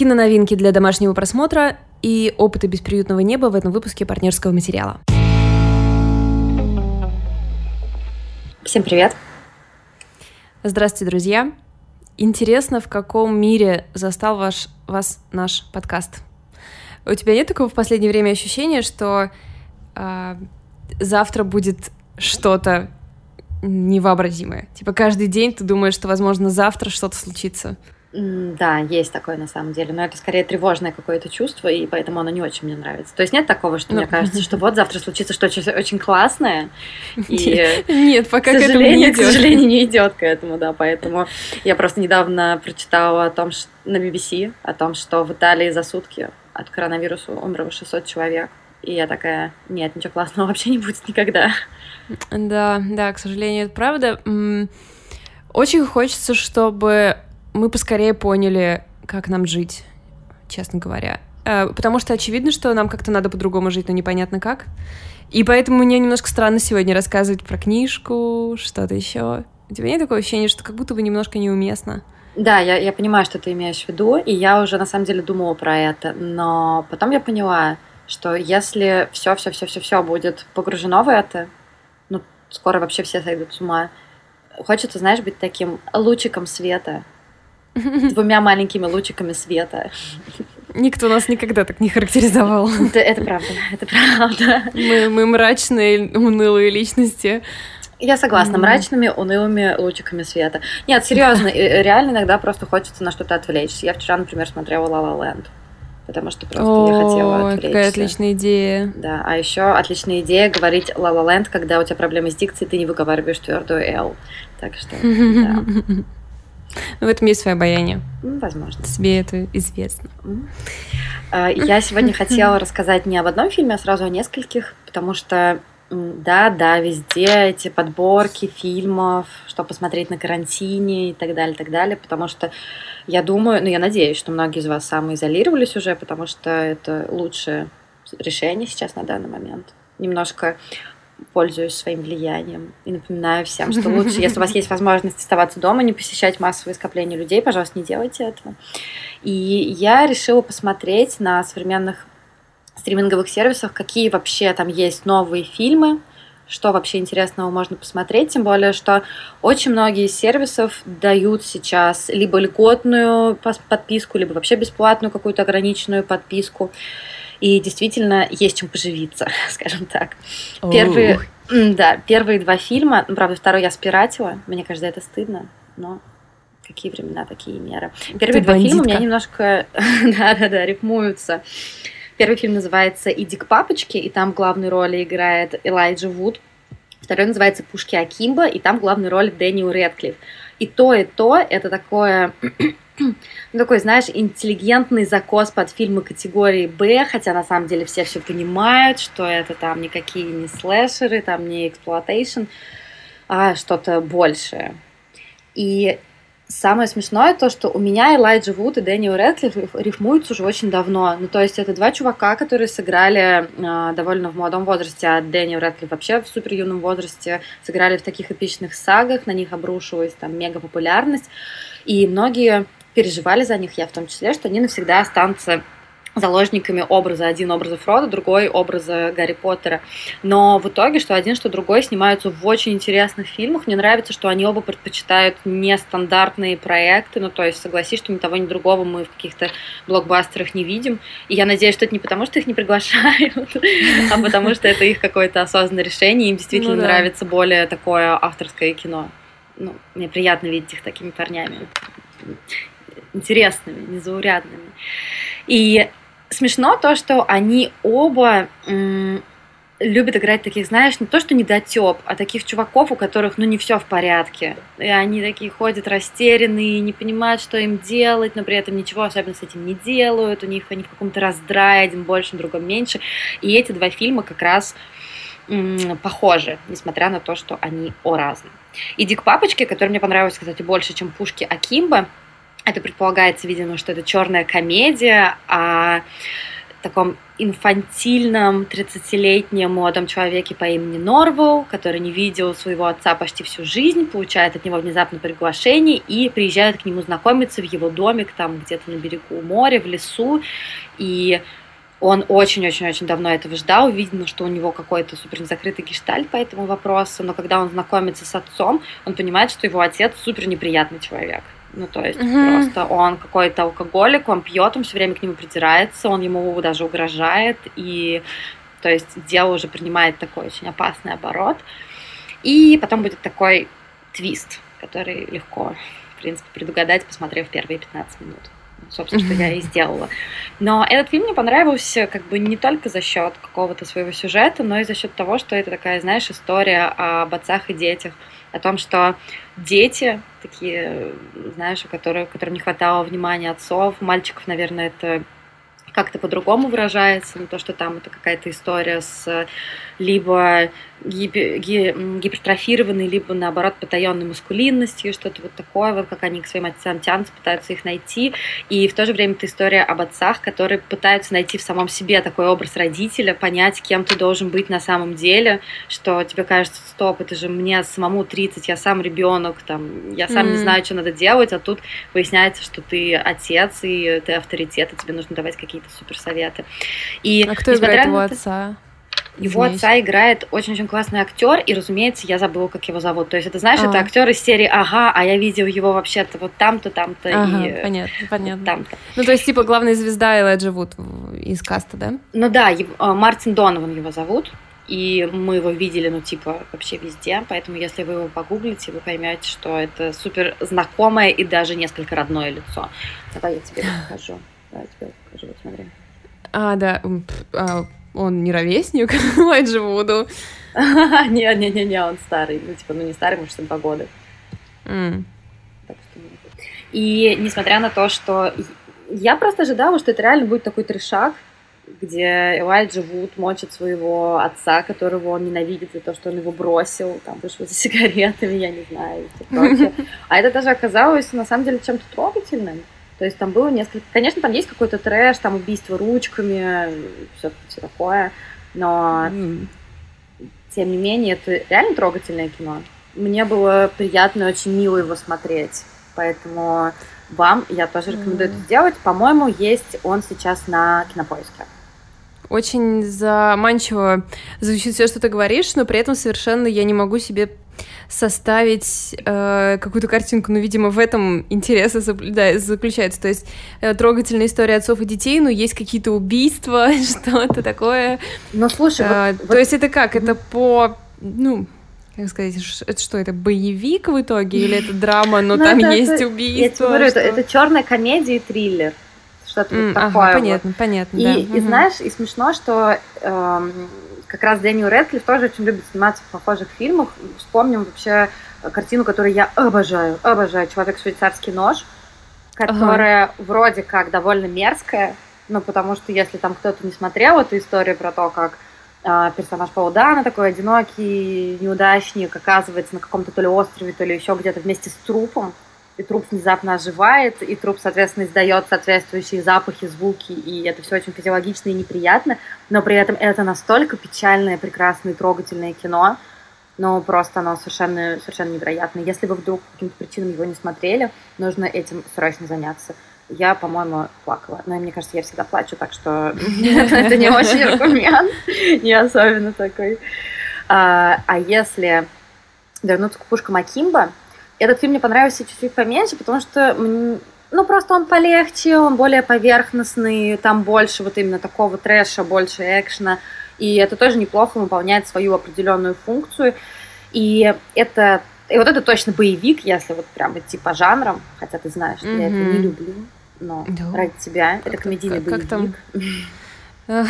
киноновинки для домашнего просмотра и опыты бесприютного неба в этом выпуске партнерского материала. Всем привет! Здравствуйте, друзья! Интересно, в каком мире застал ваш, вас наш подкаст? У тебя нет такого в последнее время ощущения, что э, завтра будет что-то невообразимое? Типа каждый день ты думаешь, что, возможно, завтра что-то случится. Да, есть такое на самом деле, но это скорее тревожное какое-то чувство, и поэтому оно не очень мне нравится. То есть нет такого, что ну, мне кажется, что вот завтра случится что-то очень классное, и нет, пока к идет. К сожалению, не идет к этому, да, поэтому я просто недавно прочитала о том, что на BBC, о том, что в Италии за сутки от коронавируса умерло 600 человек. И я такая, нет, ничего классного вообще не будет никогда. Да, да, к сожалению, это правда. Очень хочется, чтобы мы поскорее поняли, как нам жить, честно говоря. Э, потому что очевидно, что нам как-то надо по-другому жить, но непонятно как. И поэтому мне немножко странно сегодня рассказывать про книжку, что-то еще. У тебя нет такого ощущения, что как будто бы немножко неуместно? Да, я, я понимаю, что ты имеешь в виду, и я уже на самом деле думала про это, но потом я поняла, что если все, все, все, все, все будет погружено в это, ну, скоро вообще все сойдут с ума. Хочется, знаешь, быть таким лучиком света, двумя маленькими лучиками света. Никто нас никогда так не характеризовал. Это, это правда, это правда. Мы, мы мрачные, унылые личности. Я согласна, mm. мрачными, унылыми лучиками света. Нет, серьезно, реально иногда просто хочется на что-то отвлечься. Я вчера, например, смотрела La La Land потому что просто О, я хотела отвлечься. какая отличная идея. Да, а еще отличная идея говорить La La Land, когда у тебя проблемы с дикцией, ты не выговариваешь твердую L. Так что, да. В этом есть свое обаяние. Возможно. Тебе это известно. А, я сегодня хотела рассказать не об одном фильме, а сразу о нескольких, потому что да, да, везде эти подборки фильмов, что посмотреть на карантине и так далее, так далее, потому что я думаю, ну я надеюсь, что многие из вас самоизолировались уже, потому что это лучшее решение сейчас на данный момент. Немножко пользуюсь своим влиянием и напоминаю всем, что лучше, если у вас есть возможность оставаться дома, не посещать массовые скопления людей, пожалуйста, не делайте этого. И я решила посмотреть на современных стриминговых сервисах, какие вообще там есть новые фильмы, что вообще интересного можно посмотреть, тем более, что очень многие из сервисов дают сейчас либо льготную подписку, либо вообще бесплатную какую-то ограниченную подписку. И действительно есть чем поживиться, скажем так. Первые, да, первые два фильма, ну, правда, второй я спиратила, мне кажется, это стыдно, но какие времена, такие меры. Первые Ты два бандитка. фильма у меня немножко, да-да-да, рифмуются. Первый фильм называется «Иди к папочке», и там в главной роли играет Элайджа Вуд. Второй называется «Пушки Акимба», и там в главной роли Дэниел Редклифф. И то, и то это такое ну, такой, знаешь, интеллигентный закос под фильмы категории Б, хотя на самом деле все все понимают, что это там никакие не слэшеры, там не exploitation, а что-то большее. И Самое смешное то, что у меня Элайджа Вуд и Дэниел Рэдклифф рифмуются уже очень давно. Ну, то есть это два чувака, которые сыграли э, довольно в молодом возрасте, а Дэниел Рэдклифф вообще в супер юном возрасте сыграли в таких эпичных сагах, на них обрушилась там мега популярность. И многие переживали за них, я в том числе, что они навсегда останутся заложниками образа. Один образа Фрода, другой образа Гарри Поттера. Но в итоге, что один, что другой снимаются в очень интересных фильмах. Мне нравится, что они оба предпочитают нестандартные проекты. Ну, то есть, согласись, что ни того, ни другого мы в каких-то блокбастерах не видим. И я надеюсь, что это не потому, что их не приглашают, а потому что это их какое-то осознанное решение. Им действительно ну нравится более такое авторское кино. Ну, мне приятно видеть их такими парнями интересными, незаурядными. И смешно то, что они оба любят играть таких, знаешь, не то что недотеп, а таких чуваков, у которых, ну, не все в порядке. И они такие ходят растерянные, не понимают, что им делать, но при этом ничего особенно с этим не делают. У них они в каком-то раздрае, один больше, другом меньше. И эти два фильма как раз похожи, несмотря на то, что они о разном. И «Дик папочки», который мне понравился, кстати, больше, чем «Пушки Акимба», это предполагается, видимо, что это черная комедия, а таком инфантильном 30-летнем молодом человеке по имени Норвелл, который не видел своего отца почти всю жизнь, получает от него внезапно приглашение и приезжает к нему знакомиться в его домик там где-то на берегу моря, в лесу. И он очень-очень-очень давно этого ждал. Видно, что у него какой-то супер закрытый гештальт по этому вопросу. Но когда он знакомится с отцом, он понимает, что его отец супер неприятный человек. Ну, то есть mm-hmm. просто он какой-то алкоголик, он пьет, он все время к нему придирается, он ему даже угрожает, и то есть дело уже принимает такой очень опасный оборот. И потом будет такой твист, который легко, в принципе, предугадать, посмотрев первые 15 минут. Собственно, что я и сделала. Но этот фильм мне понравился как бы не только за счет какого-то своего сюжета, но и за счет того, что это такая, знаешь, история об отцах и детях о том, что дети такие, знаешь, у которых, которым не хватало внимания отцов, мальчиков, наверное, это как-то по-другому выражается, но то, что там это какая-то история с либо гипертрофированной, либо наоборот потаенной маскулинностью, что-то вот такое, вот как они к своим отцам тянутся, пытаются их найти. И в то же время это история об отцах, которые пытаются найти в самом себе такой образ родителя, понять, кем ты должен быть на самом деле, что тебе кажется, стоп, это же мне самому 30, я сам ребенок, там, я сам mm-hmm. не знаю, что надо делать, а тут выясняется, что ты отец, и ты авторитет, и тебе нужно давать какие-то суперсоветы. И, а кто играет его отца? Его Извините. отца играет очень-очень классный актер, и, разумеется, я забыла, как его зовут. То есть это, знаешь, а. это актер из серии «Ага», а я видел его вообще-то вот там-то, там-то ага, и понятно, понятно. там-то. Ну, то есть, типа, главная звезда Элайджа Вуд из каста, да? Ну да, его, а, Мартин Донован его зовут, и мы его видели, ну, типа, вообще везде, поэтому если вы его погуглите, вы поймете, что это супер знакомое и даже несколько родное лицо. Давай я тебе покажу. Я тебе покажу, вот смотри. А, да, а, он не ровесник Элайджа Вуду. Не-не-не, он старый. Ну, типа, ну не старый, может, 72 года. Mm. И несмотря на то, что я просто ожидала, что это реально будет такой трешак, где Элайджа Вуд мочит своего отца, которого он ненавидит за то, что он его бросил, там, вышел за сигаретами, я не знаю, и прочее. А это даже оказалось, на самом деле, чем-то трогательным. То есть там было несколько... Конечно, там есть какой-то трэш, там убийство ручками, все, все такое, но mm. тем не менее это реально трогательное кино. Мне было приятно и очень мило его смотреть, поэтому вам я тоже рекомендую mm. это сделать. По-моему, есть он сейчас на Кинопоиске. Очень заманчиво звучит все, что ты говоришь, но при этом совершенно я не могу себе составить э, какую-то картинку. Ну, видимо, в этом интерес да, заключается. То есть э, трогательная история отцов и детей, но есть какие-то убийства, что-то такое. Ну, слушай, э, вот, то вот... есть это как? Это по, ну, как сказать, это что, это боевик в итоге или это драма, но ну, там это, есть убийство? Я тебе говорю, это, это черная комедия и триллер. Что-то mm, вот такое. Ага, понятно, вот. понятно. И, да. и угу. знаешь, и смешно, что эм, как раз Дэниел Рэдклифф тоже очень любит сниматься в похожих фильмах. Вспомним вообще картину, которую я обожаю, обожаю «Человек-швейцарский нож», которая ага. вроде как довольно мерзкая, ну, потому что если там кто-то не смотрел эту историю про то, как э, персонаж Паула Дана, такой одинокий неудачник, оказывается на каком-то то ли острове, то ли еще где-то вместе с трупом, и труп внезапно оживает, и труп, соответственно, издает соответствующие запахи, звуки, и это все очень физиологично и неприятно, но при этом это настолько печальное, прекрасное трогательное кино, но просто оно совершенно, совершенно невероятное. Если вы вдруг по каким-то причинам его не смотрели, нужно этим срочно заняться. Я, по-моему, плакала. Но мне кажется, я всегда плачу, так что это не очень аргумент, не особенно такой. А, а если вернуться к пушкам Акимба, этот фильм мне понравился чуть-чуть поменьше, потому что, ну, просто он полегче, он более поверхностный, там больше вот именно такого трэша, больше экшена, и это тоже неплохо выполняет свою определенную функцию. И это и вот это точно боевик, если вот прям идти по жанрам, хотя ты знаешь, что mm-hmm. я это не люблю, но да. ради тебя это комедийный как, боевик. Как там?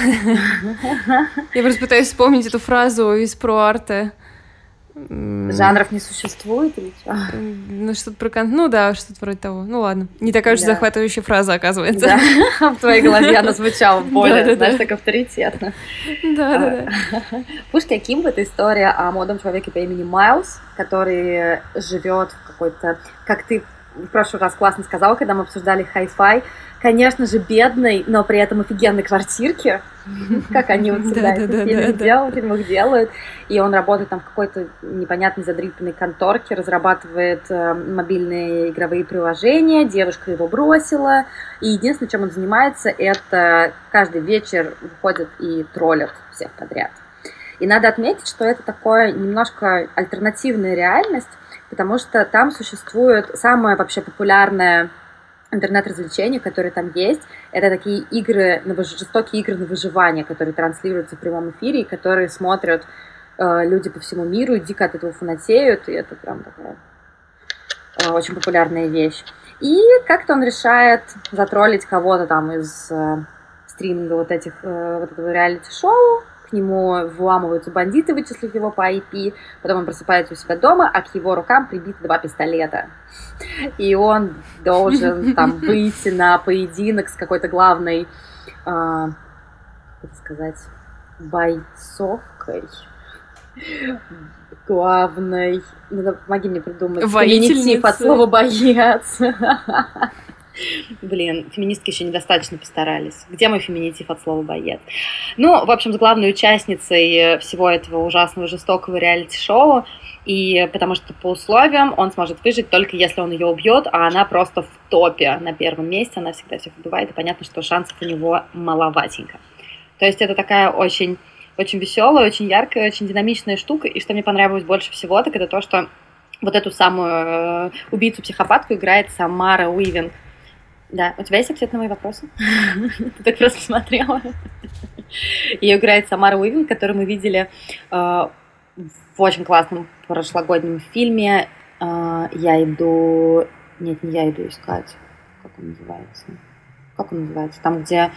Я просто пытаюсь вспомнить эту фразу из про арте. Жанров не существует или что? Ну, что-то про кон... Ну да, что-то вроде того. Ну ладно. Не такая уж да. захватывающая фраза, оказывается. Да, в твоей голове она звучала более, знаешь, так авторитетно. Да, да, да. Пушки Акимб — это история о молодом человеке по имени Майлз, который живет в какой-то... Как ты в прошлый раз классно сказал, когда мы обсуждали хай-фай, конечно же, бедной, но при этом офигенной квартирке, как они вот всегда это делают, фильмах делают. И он работает там в какой-то непонятной задрипанной конторке, разрабатывает э, мобильные игровые приложения, девушка его бросила. И единственное, чем он занимается, это каждый вечер выходит и троллит всех подряд. И надо отметить, что это такое немножко альтернативная реальность, потому что там существует самая вообще популярная интернет-развлечения, которые там есть, это такие игры, жестокие игры на выживание, которые транслируются в прямом эфире, и которые смотрят э, люди по всему миру, и дико от этого фанатеют, и это прям такая э, очень популярная вещь. И как-то он решает затроллить кого-то там из э, стриминга вот этих, э, вот этого реалити-шоу, к нему вламываются бандиты, вычислив его по IP, потом он просыпается у себя дома, а к его рукам прибиты два пистолета. И он должен там выйти на поединок с какой-то главной, э, как сказать, бойцовкой главной, ну, помоги мне придумать, феминитив от слова боец. Блин, феминистки еще недостаточно постарались. Где мой феминитив от слова боец? Ну, в общем, с главной участницей всего этого ужасного, жестокого реалити-шоу, и потому что по условиям он сможет выжить только если он ее убьет, а она просто в топе на первом месте, она всегда всех убивает, и понятно, что шансов у него маловатенько. То есть это такая очень, очень веселая, очень яркая, очень динамичная штука, и что мне понравилось больше всего, так это то, что вот эту самую э, убийцу-психопатку играет Самара Уивинг. Да, у тебя есть ответ на мои вопросы? Ты так просто смотрела. Ее играет Самара Уивин, которую мы видели э, в очень классном прошлогоднем фильме э, «Я иду...» Нет, не «Я иду искать». Как он называется? Как он называется? Там, где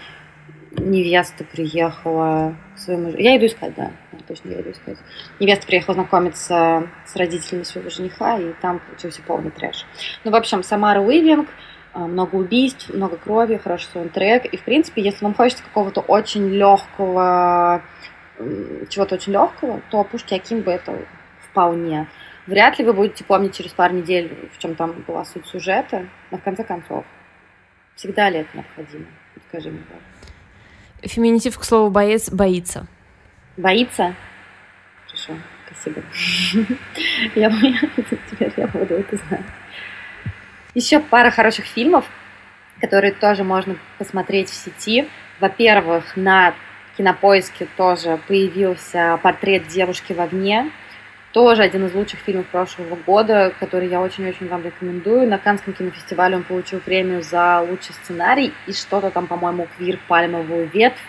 невеста приехала к своему... Я иду искать, да. Точно, я иду искать. Невеста приехала знакомиться с родителями своего жениха, и там получился полный трэш. Ну, в общем, Самара Уивинг — много убийств, много крови, хороший саундтрек. И, в принципе, если вам хочется какого-то очень легкого, чего-то очень легкого, то Пушки Аким бы это вполне. Вряд ли вы будете помнить через пару недель, в чем там была суть сюжета, но в конце концов, всегда ли это необходимо? Скажи мне, да. Феминитив, к слову, боец боится. Боится? Хорошо, спасибо. Я теперь я буду это знать. Еще пара хороших фильмов, которые тоже можно посмотреть в сети. Во-первых, на Кинопоиске тоже появился портрет девушки в огне. Тоже один из лучших фильмов прошлого года, который я очень-очень вам рекомендую. На Канском кинофестивале он получил премию за лучший сценарий и что-то там, по-моему, квир пальмовую ветвь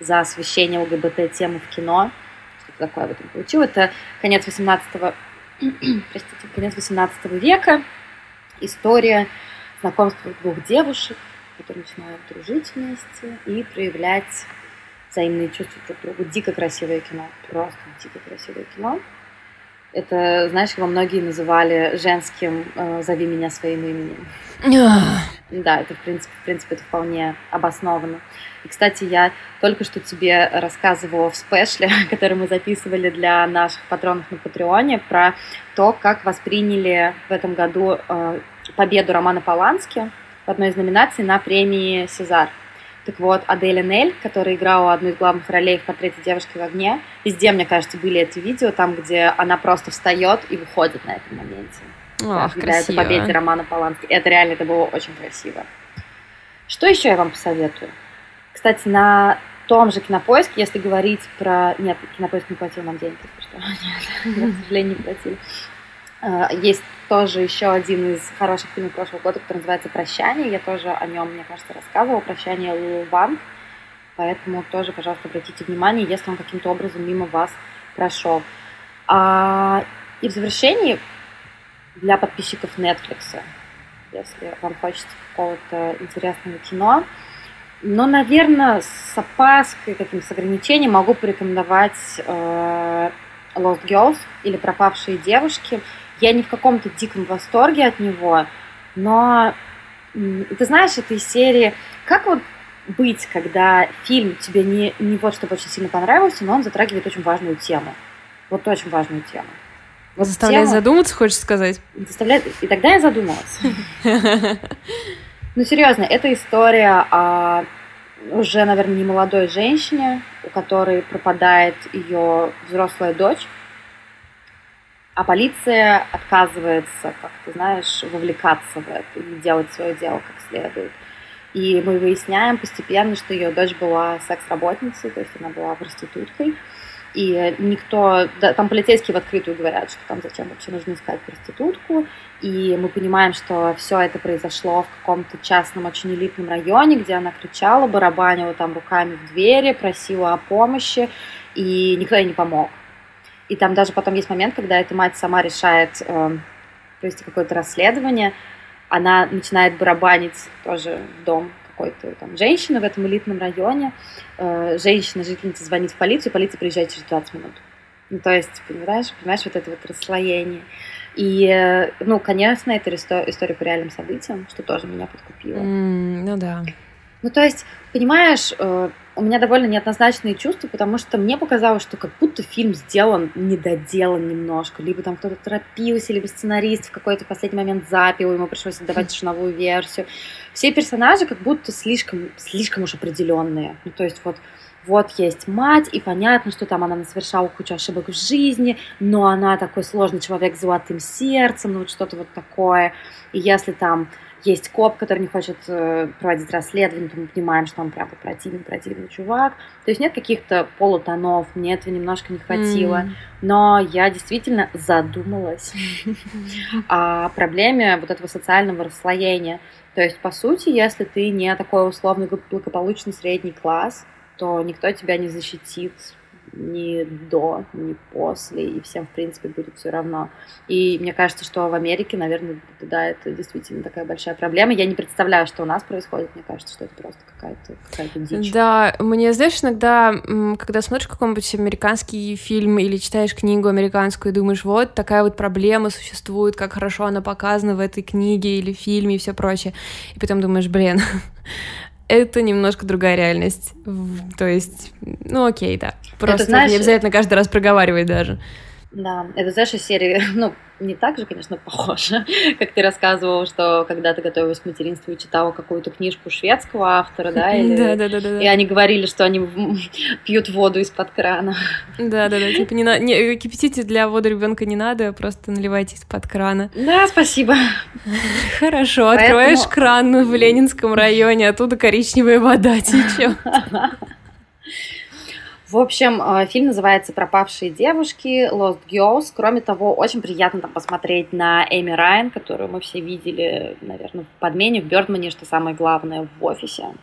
за освещение ЛГБТ-темы в кино. Что-то такое в этом получил. Это конец 18 простите, конец 18 века история знакомства двух девушек, которые начинают дружить вместе и проявлять взаимные чувства друг к другу. Дико красивое кино, просто дико красивое кино. Это, знаешь, его многие называли женским э, «Зови меня своим именем». Да, это, в принципе, в принципе, это вполне обосновано. И, кстати, я только что тебе рассказывала в спешле, который мы записывали для наших патронов на Патреоне, про то, как восприняли в этом году э, победу Романа Полански в одной из номинаций на премии «Сезар». Так вот, Аделя Нель, которая играла одну из главных ролей в портрете девушки в огне, везде, мне кажется, были эти видео, там, где она просто встает и выходит на этом моменте. Ох, да, красиво. это победе Романа Полански. Это реально, это было очень красиво. Что еще я вам посоветую? Кстати, на том же Кинопоиске, если говорить про... Нет, Кинопоиск не платил нам денег, что. Нет, к сожалению, не платили. А, есть тоже еще один из хороших фильмов прошлого года, который называется «Прощание». Я тоже о нем, мне кажется, рассказывала. «Прощание Лу Ван». Поэтому тоже, пожалуйста, обратите внимание, если он каким-то образом мимо вас прошел. А, и в завершении для подписчиков Netflix, если вам хочется какого-то интересного кино, но, наверное, с опаской, каким-то с ограничением могу порекомендовать э, Lost Girls или Пропавшие девушки. Я не в каком-то диком восторге от него, но ты знаешь, этой серии, как вот быть, когда фильм тебе не, не вот чтобы очень сильно понравился, но он затрагивает очень важную тему. Вот очень важную тему. Вот заставляет тему, задуматься, хочешь сказать? Заставляет... И тогда я задумалась. Ну, серьезно, это история о уже, наверное, не молодой женщине, у которой пропадает ее взрослая дочь, а полиция отказывается, как ты знаешь, вовлекаться в это и делать свое дело как следует. И мы выясняем постепенно, что ее дочь была секс-работницей, то есть она была проституткой. И никто, да, там полицейские в открытую говорят, что там зачем вообще нужно искать проститутку. И мы понимаем, что все это произошло в каком-то частном, очень элитном районе, где она кричала, барабанила там руками в двери, просила о помощи, и никто ей не помог. И там даже потом есть момент, когда эта мать сама решает э, провести какое-то расследование, она начинает барабанить тоже в дом какой-то там женщины в этом элитном районе. Э, женщина, жительница звонит в полицию, полиция приезжает через 20 минут. Ну, то есть, понимаешь, понимаешь, вот это вот расслоение. И, э, ну, конечно, это история по реальным событиям, что тоже меня подкупило. Mm, ну да. Ну, то есть, понимаешь, э, у меня довольно неоднозначные чувства, потому что мне показалось, что как будто фильм сделан недоделан немножко. Либо там кто-то торопился, либо сценарист в какой-то последний момент запил, ему пришлось отдавать черновую версию. Все персонажи как будто слишком, слишком уж определенные. Ну, то есть вот вот есть мать, и понятно, что там она совершала кучу ошибок в жизни, но она такой сложный человек с золотым сердцем, ну вот что-то вот такое. И если там есть коп, который не хочет э, проводить расследование, то мы понимаем, что он прям противный, противный чувак. То есть нет каких-то полутонов, мне этого немножко не хватило. Mm. Но я действительно задумалась о проблеме вот этого социального расслоения. То есть, по сути, если ты не такой условный благополучный средний класс, то никто тебя не защитит ни до, ни после, и всем, в принципе, будет все равно. И мне кажется, что в Америке, наверное, да, это действительно такая большая проблема. Я не представляю, что у нас происходит. Мне кажется, что это просто какая-то какая дичь. Да, мне, знаешь, иногда, когда смотришь какой-нибудь американский фильм или читаешь книгу американскую и думаешь, вот такая вот проблема существует, как хорошо она показана в этой книге или фильме и все прочее. И потом думаешь, блин, это немножко другая реальность. То есть, ну окей, да. Просто это, знаешь, не обязательно каждый раз проговаривать даже. Да, это, знаешь, из серии, ну, не так же, конечно, похоже, как ты рассказывал, что когда ты готовилась к материнству и читала какую-то книжку шведского автора, да, или... да, да, да, да, и они говорили, что они пьют воду из-под крана. Да, да, да, типа не, на... не кипятите для воды ребенка не надо, просто наливайте из-под крана. Да, спасибо. Хорошо, Поэтому... откроешь кран в Ленинском районе, оттуда коричневая вода течет. В общем, э, фильм называется «Пропавшие девушки», «Lost Girls». Кроме того, очень приятно там посмотреть на Эми Райан, которую мы все видели, наверное, в «Подмене», в «Бёрдмане», что самое главное, в «Офисе».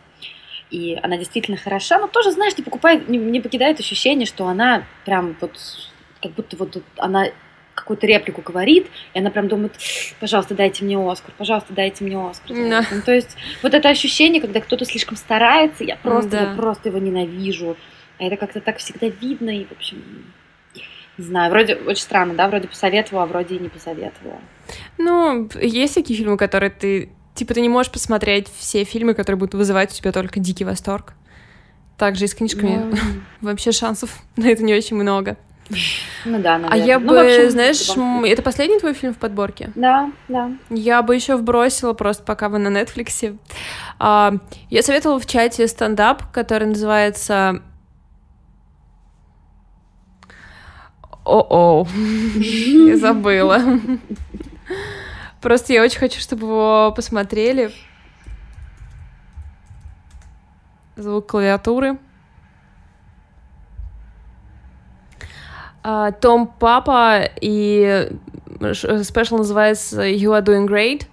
И она действительно хороша, но тоже, знаешь, не покупает, не, не покидает ощущение, что она прям вот, как будто вот она какую-то реплику говорит, и она прям думает, пожалуйста, дайте мне Оскар, пожалуйста, дайте мне Оскар. No. Ну, то есть вот это ощущение, когда кто-то слишком старается, я просто, да. я просто его ненавижу. А это как-то так всегда видно, и, в общем, не знаю, вроде очень странно, да, вроде посоветовала, а вроде и не посоветовала. Ну, есть такие фильмы, которые ты, типа, ты не можешь посмотреть все фильмы, которые будут вызывать у тебя только дикий восторг. Также и с книжками. Ну... Вообще шансов на это не очень много. Ну да, наверное. А я ну, бы, общем, знаешь, это, это последний твой фильм в подборке? Да, да. Я бы еще вбросила просто, пока вы на Нетфликсе. А, я советовала в чате стендап, который называется О-о, я забыла. Просто я очень хочу, чтобы его посмотрели. Звук клавиатуры. А, Том Папа и спешл называется You Are Doing Great.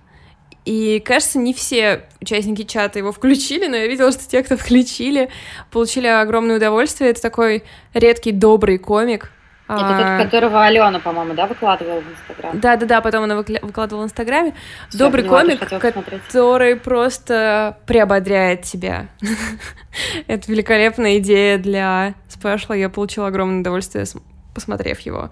И, кажется, не все участники чата его включили, но я видела, что те, кто включили, получили огромное удовольствие. Это такой редкий добрый комик, это тот, а. которого Алена, по-моему, да, выкладывала в Инстаграм? Да, да, да, потом она выкладывала в Инстаграме. Все, Добрый поняла, комик, который просто приободряет тебя. Это великолепная идея для спешла. Я получила огромное удовольствие, посмотрев его.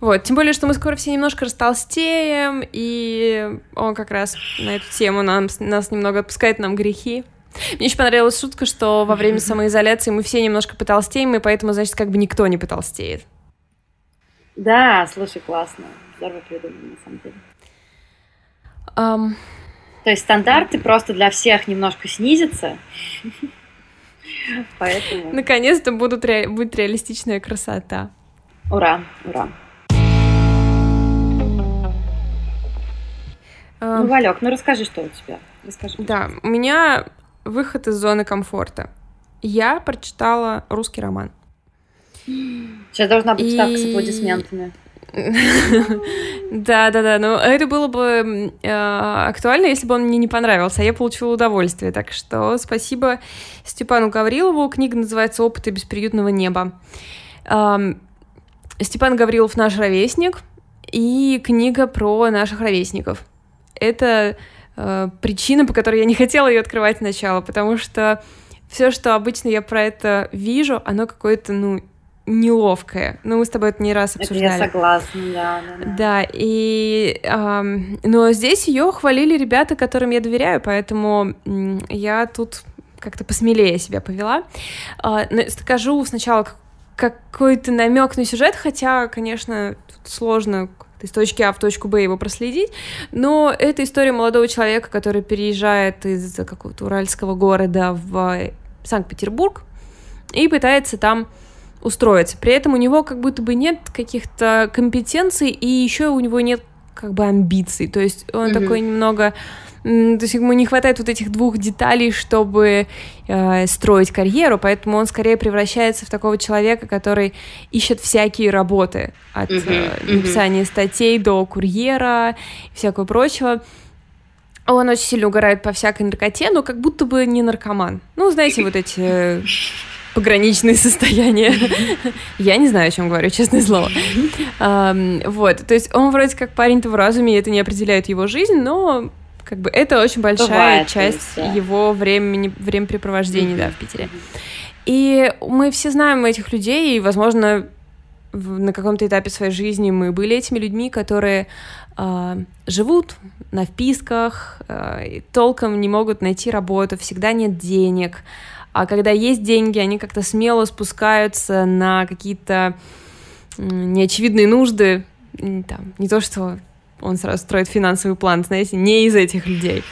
Вот, тем более, что мы скоро все немножко растолстеем, и он как раз на эту тему нам, нас немного отпускает нам грехи. Мне еще понравилась шутка, что во время самоизоляции мы все немножко потолстеем, и поэтому, значит, как бы никто не потолстеет. Да, слушай, классно. Здорово придумано, на самом деле. Um, То есть стандарты просто для всех немножко снизятся. Поэтому... Наконец-то будут ре... будет реалистичная красота. Ура, ура. Ну, Валек, ну расскажи, что у тебя. Расскажи. Да, у меня выход из зоны комфорта. Я прочитала русский роман. Сейчас должна быть вставка и... с аплодисментами. Да, да, да. Но это было бы э, актуально, если бы он мне не понравился, а я получила удовольствие. Так что спасибо Степану Гаврилову. Книга называется «Опыты бесприютного неба». Степан Гаврилов наш ровесник, и книга про наших ровесников. Это э, причина, по которой я не хотела ее открывать сначала, потому что все, что обычно я про это вижу, оно какое-то, ну, неловкое. Ну, мы с тобой это не раз обсуждали. Это я согласна, да. Да, да. да и... Эм, но здесь ее хвалили ребята, которым я доверяю, поэтому я тут как-то посмелее себя повела. Э, скажу сначала какой-то намек на сюжет, хотя, конечно, сложно из точки А в точку Б его проследить, но это история молодого человека, который переезжает из какого-то уральского города в Санкт-Петербург и пытается там устроиться. При этом у него как будто бы нет каких-то компетенций, и еще у него нет как бы амбиций. То есть он mm-hmm. такой немного... То есть ему не хватает вот этих двух деталей, чтобы э, строить карьеру, поэтому он скорее превращается в такого человека, который ищет всякие работы от mm-hmm. э, написания статей до курьера и всякого прочего. Он очень сильно угорает по всякой наркоте, но как будто бы не наркоман. Ну, знаете, вот эти э, пограничные состояния. Я не знаю, о чем говорю, честное слово. Вот, то есть он вроде как парень-то в разуме, и это не определяет его жизнь, но как бы это очень большая Бывает, часть его времени, времяпрепровождения, да, в Питере. И мы все знаем этих людей, и, возможно, на каком-то этапе своей жизни мы были этими людьми, которые э, живут на вписках, э, толком не могут найти работу, всегда нет денег, а когда есть деньги, они как-то смело спускаются на какие-то неочевидные нужды, там, не то, что он сразу строит финансовый план, знаете, не из этих людей.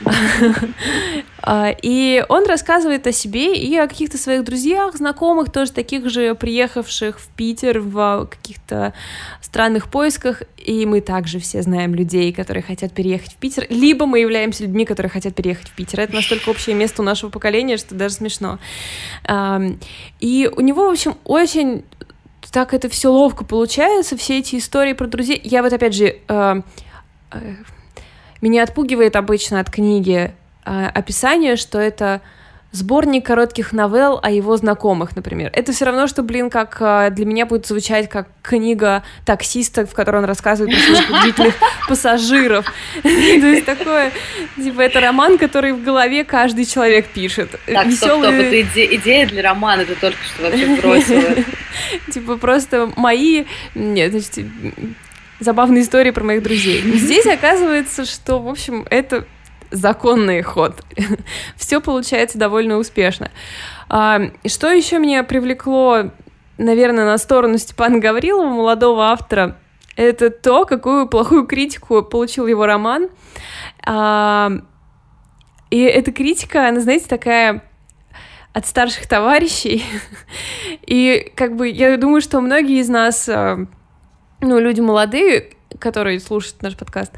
А, и он рассказывает о себе и о каких-то своих друзьях, знакомых, тоже таких же приехавших в Питер в каких-то странных поисках. И мы также все знаем людей, которые хотят переехать в Питер, либо мы являемся людьми, которые хотят переехать в Питер. Это настолько общее место у нашего поколения, что даже смешно. И у него, в общем, очень так это все ловко получается, все эти истории про друзей. Я вот опять же э, меня отпугивает обычно от книги э, описание, что это сборник коротких новелл о его знакомых, например. Это все равно, что, блин, как э, для меня будет звучать как книга таксиста, в которой он рассказывает про своих удивительных пассажиров. То есть такое, типа, это роман, который в голове каждый человек пишет. Так, стоп, стоп, это идея для романа, ты только что вообще бросила. Типа, просто мои... Нет, значит, забавные истории про моих друзей. Здесь оказывается, что, в общем, это законный ход. Все получается довольно успешно. А, что еще меня привлекло, наверное, на сторону Степана Гаврилова, молодого автора, это то, какую плохую критику получил его роман. А, и эта критика, она, знаете, такая от старших товарищей. И как бы я думаю, что многие из нас, а, ну, люди молодые, которые слушают наш подкаст,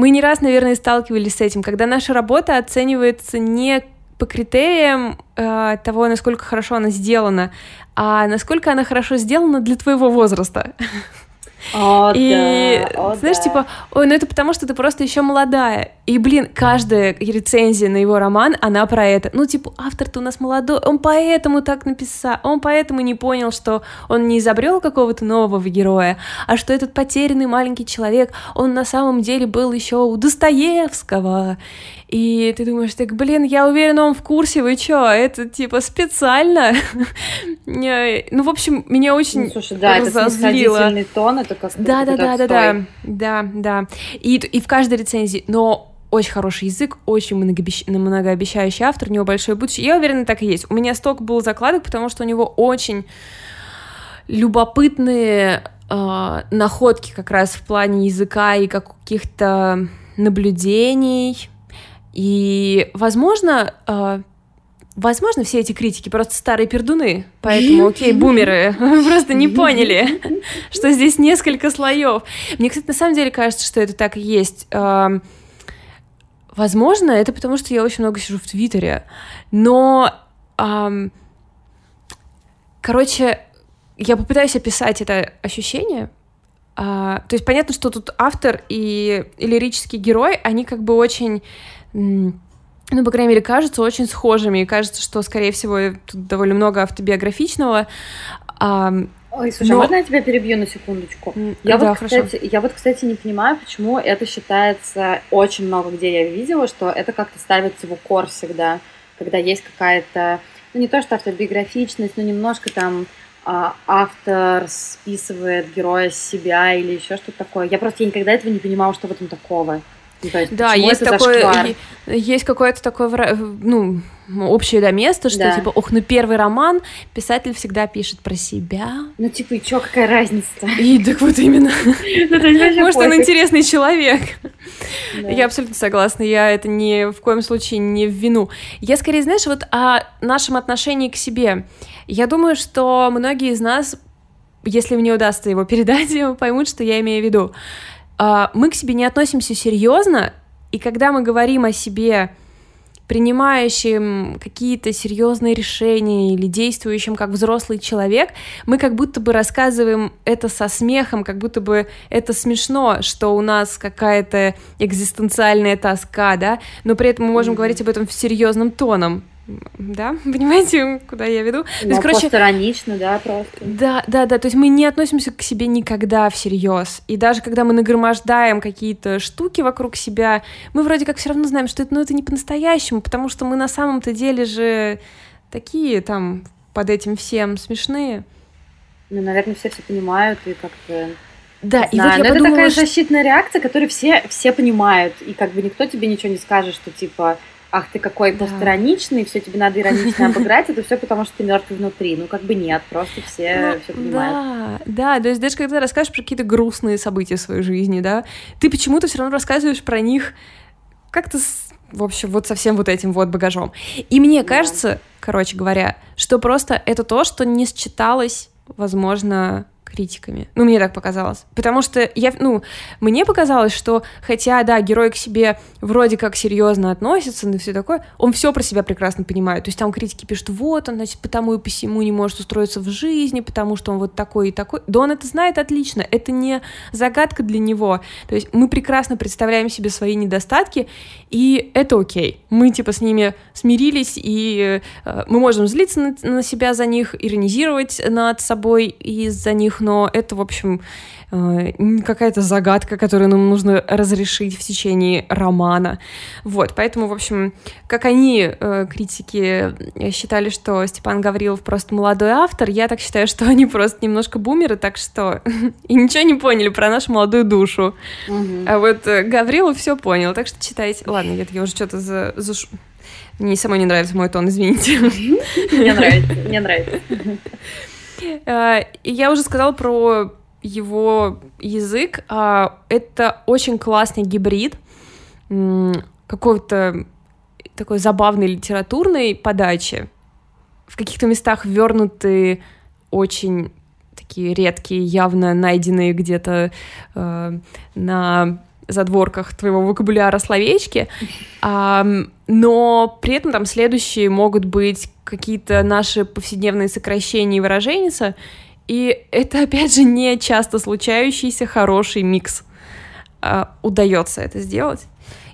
мы не раз, наверное, сталкивались с этим, когда наша работа оценивается не по критериям э, того, насколько хорошо она сделана, а насколько она хорошо сделана для твоего возраста. О, и да, о, знаешь, да. типа, ой, ну это потому, что ты просто еще молодая. И, блин, каждая рецензия на его роман, она про это. Ну, типа, автор-то у нас молодой, он поэтому так написал, он поэтому не понял, что он не изобрел какого-то нового героя, а что этот потерянный маленький человек, он на самом деле был еще у Достоевского. И ты думаешь, так, блин, я уверена, он в курсе, вы чё, это типа специально? ну, в общем, меня очень ну, слушай, да, разозлило. это тон, это как да, да, да, да, да, да, да. И, и в каждой рецензии, но очень хороший язык, очень многообещ... многообещающий автор, у него большое будущее. Я уверена, так и есть. У меня столько было закладок, потому что у него очень любопытные э, находки как раз в плане языка и каких-то наблюдений, И, возможно, э, возможно, все эти критики просто старые пердуны, поэтому, окей, бумеры, просто не поняли, что здесь несколько слоев. Мне, кстати, на самом деле кажется, что это так и есть. Эм, возможно, это потому, что я очень много сижу в Твиттере, но, короче, я попытаюсь описать это ощущение. А, то есть понятно, что тут автор и лирический герой, они как бы очень ну, по крайней мере, кажутся очень схожими. И кажется, что, скорее всего, тут довольно много автобиографичного. А, Ой, слушай, а Но... можно я тебя перебью на секундочку? Я, да, вот, хорошо. кстати, я вот, кстати, не понимаю, почему это считается очень много где я видела, что это как-то ставится в укор всегда, когда есть какая-то, ну не то что автобиографичность, но немножко там а, автор списывает героя с себя или еще что-то такое. Я просто я никогда этого не понимала, что в этом такого. Да, есть такое, есть какое-то такое, ну, общее да, место, что да. типа, ох, ну первый роман писатель всегда пишет про себя. Ну типа, и чё, какая разница-то? И так вот именно. Ну, Может, он интересный человек. Я абсолютно согласна, я это ни в коем случае не в вину. Я скорее, знаешь, вот о нашем отношении к себе. Я думаю, что многие из нас, если мне удастся его передать, поймут, что я имею в виду. А, мы к себе не относимся серьезно, и когда мы говорим о себе, принимающим какие-то серьезные решения или действующим как взрослый человек, мы как будто бы рассказываем это со смехом, как будто бы это смешно, что у нас какая-то экзистенциальная тоска, да, но при этом мы можем говорить об этом в серьезном тоном да, понимаете, куда я веду? то есть, короче, иронично, да, просто. Да, да, да, то есть мы не относимся к себе никогда всерьез, и даже когда мы нагромождаем какие-то штуки вокруг себя, мы вроде как все равно знаем, что это, ну, это не по-настоящему, потому что мы на самом-то деле же такие там под этим всем смешные. Ну, наверное, все все понимают и как-то да, и вот я это подумала, такая защитная реакция, которую все, все понимают, и как бы никто тебе ничего не скажет, что типа ах ты какой да. постраничный, все тебе надо иронично обыграть, это все потому, что ты мертвый внутри. Ну, как бы нет, просто все ну, все понимают. Да, да, то есть даже когда ты расскажешь про какие-то грустные события в своей жизни, да, ты почему-то все равно рассказываешь про них как-то в общем, вот со всем вот этим вот багажом. И мне кажется, короче говоря, что просто это то, что не считалось, возможно, критиками. Ну, мне так показалось. Потому что я, ну, мне показалось, что хотя, да, герой к себе вроде как серьезно относится, но все такое, он все про себя прекрасно понимает. То есть там критики пишут, вот он, значит, потому и посему не может устроиться в жизни, потому что он вот такой и такой. Да он это знает отлично, это не загадка для него. То есть мы прекрасно представляем себе свои недостатки, и это окей. Мы, типа, с ними смирились, и э, мы можем злиться на, на себя за них, иронизировать над собой из-за них, но это, в общем, э, какая-то загадка, которую нам нужно разрешить в течение романа. Вот, поэтому, в общем, как они, э, критики, считали, что Степан Гаврилов просто молодой автор, я так считаю, что они просто немножко бумеры, так что и ничего не поняли про нашу молодую душу. Угу. А вот э, Гаврилов все понял, так что читайте. Ладно, нет, я уже что-то за... за... Мне самой не нравится мой тон, извините. Мне нравится, мне нравится. Э, я уже сказала про его язык. А, это очень классный гибрид какой-то такой забавной литературной подачи. В каких-то местах вернуты очень такие редкие, явно найденные где-то э, на задворках твоего вокабуляра словечки, но при этом там следующие могут быть какие-то наши повседневные сокращения и выражения, и это, опять же, не часто случающийся хороший микс. А, удается это сделать.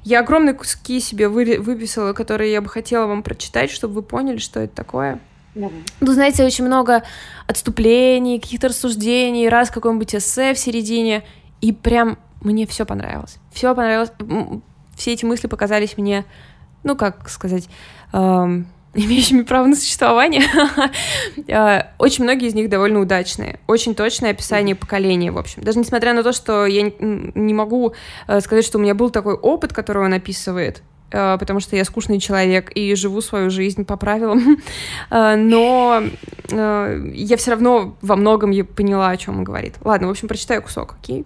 Я огромные куски себе вы, выписала, которые я бы хотела вам прочитать, чтобы вы поняли, что это такое. Давай. Ну, знаете, очень много отступлений, каких-то рассуждений, раз какое-нибудь эссе в середине, и прям мне все понравилось. Все понравилось. Все эти мысли показались мне, ну, как сказать, эм, имеющими право на существование. Э, очень многие из них довольно удачные. Очень точное описание поколения, в общем. Даже несмотря на то, что я не могу э, сказать, что у меня был такой опыт, который он описывает, э, потому что я скучный человек и живу свою жизнь по правилам. Но я все равно во многом поняла, о чем он говорит. Ладно, в общем, прочитаю кусок, окей?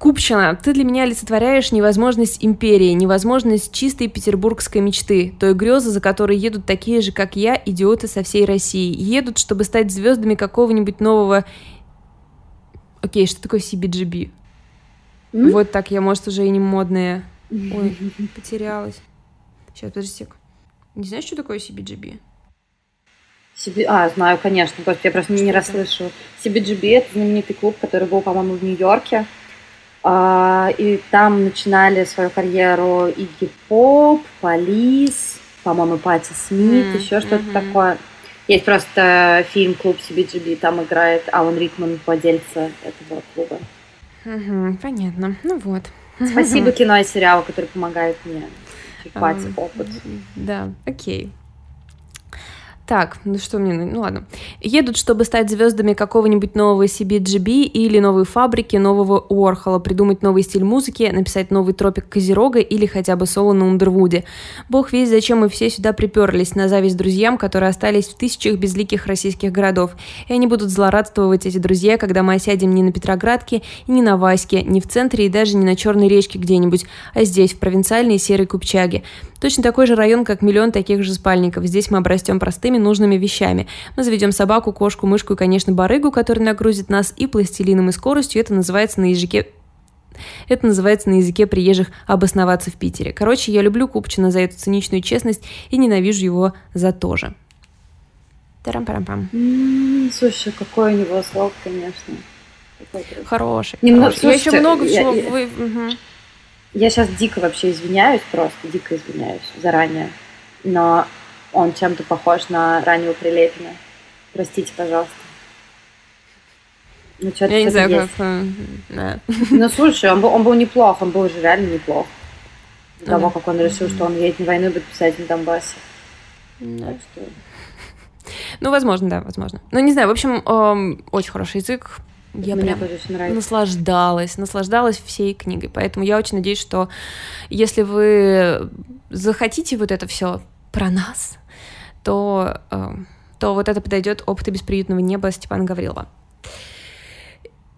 Купчина, ты для меня олицетворяешь невозможность империи, невозможность чистой петербургской мечты, той грезы, за которой едут такие же, как я, идиоты со всей России. Едут, чтобы стать звездами какого-нибудь нового... Окей, что такое CBGB? Mm? Вот так я, может, уже и не модная. Ой, потерялась. Сейчас, подожди сек. Не знаешь, что такое CBGB? CB... А, знаю, конечно. Я просто не, не расслышала. CBGB — это знаменитый клуб, который был, по-моему, в Нью-Йорке. А, и там начинали свою карьеру Игги Поп, Полис, по-моему, Пати Смит, mm, еще что-то mm-hmm. такое. Есть просто фильм «Клуб CBGB», там играет Алан Рикман, владельца этого клуба. Угу, понятно. Ну вот. Спасибо кино и сериалу, который помогает мне черпать опыт. Да, окей. Так, ну что мне, ну ладно. Едут, чтобы стать звездами какого-нибудь нового CBGB или новой фабрики, нового Уорхола, придумать новый стиль музыки, написать новый тропик Козерога или хотя бы соло на Ундервуде. Бог весь, зачем мы все сюда приперлись, на зависть друзьям, которые остались в тысячах безликих российских городов. И они будут злорадствовать, эти друзья, когда мы осядем не на Петроградке, не на Ваське, не в центре и даже не на Черной речке где-нибудь, а здесь, в провинциальной серой Купчаге. Точно такой же район, как миллион таких же спальников. Здесь мы обрастем простыми нужными вещами. Мы заведем собаку, кошку, мышку и, конечно, барыгу, который нагрузит нас и пластилином, и скоростью. Это называется на языке это называется на языке приезжих обосноваться в Питере. Короче, я люблю Купчина за эту циничную честность и ненавижу его за то же. Тарам-парам-пам. Mm, слушай, какой у него слог, конечно. Хороший. Немного, хороший. Слушайте, я еще много всего... Я, вы... угу. Я сейчас дико вообще извиняюсь, просто дико извиняюсь заранее. Но он чем-то похож на раннего Прилепина. Простите, пожалуйста. Ну, что-то Я не знаю, есть. как... Да. Ну, слушай, он был, он был неплох, он был уже реально неплох. До того, да. как он решил, что он едет на войну и будет писать на Донбассе. Да. Так что... Ну, возможно, да, возможно. Ну, не знаю, в общем, эм, очень хороший язык. Я Мне прям очень нравится. наслаждалась, наслаждалась всей книгой. Поэтому я очень надеюсь, что если вы захотите вот это все про нас, то, э, то вот это подойдет опыты бесприютного неба Степана Гаврилова.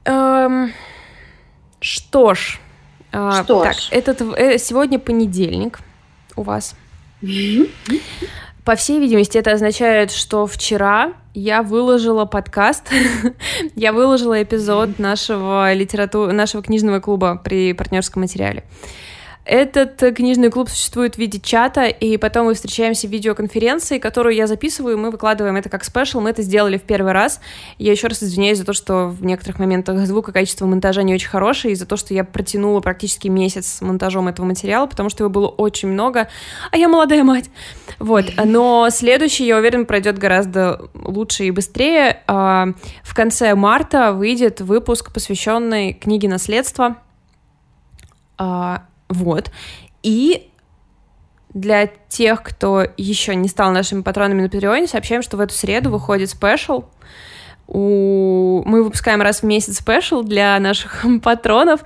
Эм, что ж, э, что так, ж. Этот, э, сегодня понедельник у вас. По всей видимости, это означает, что вчера я выложила подкаст, я выложила эпизод нашего литерату... нашего книжного клуба при партнерском материале. Этот книжный клуб существует в виде чата, и потом мы встречаемся в видеоконференции, которую я записываю, мы выкладываем это как спешл. Мы это сделали в первый раз. Я еще раз извиняюсь за то, что в некоторых моментах звук и качество монтажа не очень хорошие, и за то, что я протянула практически месяц с монтажом этого материала, потому что его было очень много, а я молодая мать. Вот. Но следующий, я уверен, пройдет гораздо лучше и быстрее. А, в конце марта выйдет выпуск, посвященный книге «Наследство», а, вот. И для тех, кто еще не стал нашими патронами на Патреоне, сообщаем, что в эту среду выходит спешл. У... Мы выпускаем раз в месяц спешл для наших патронов,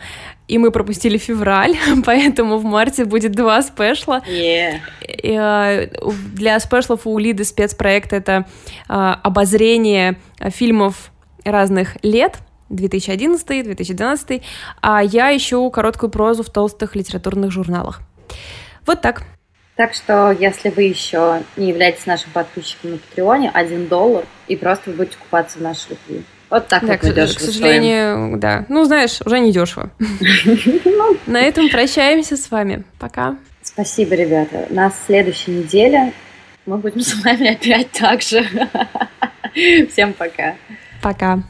и мы пропустили февраль, поэтому в марте будет два спешла. Yeah. И, а, для спешлов у Лиды спецпроект это а, обозрение фильмов разных лет, 2011, 2012, а я ищу короткую прозу в толстых литературных журналах. Вот так. Так что, если вы еще не являетесь нашим подписчиком на Патреоне, один доллар, и просто вы будете купаться в нашей любви. Вот так да, вот к, к сожалению, стоим. да. Ну, знаешь, уже не дешево. Ну. На этом прощаемся с вами. Пока. Спасибо, ребята. На следующей неделе мы будем с вами опять так же. Всем пока. Пока.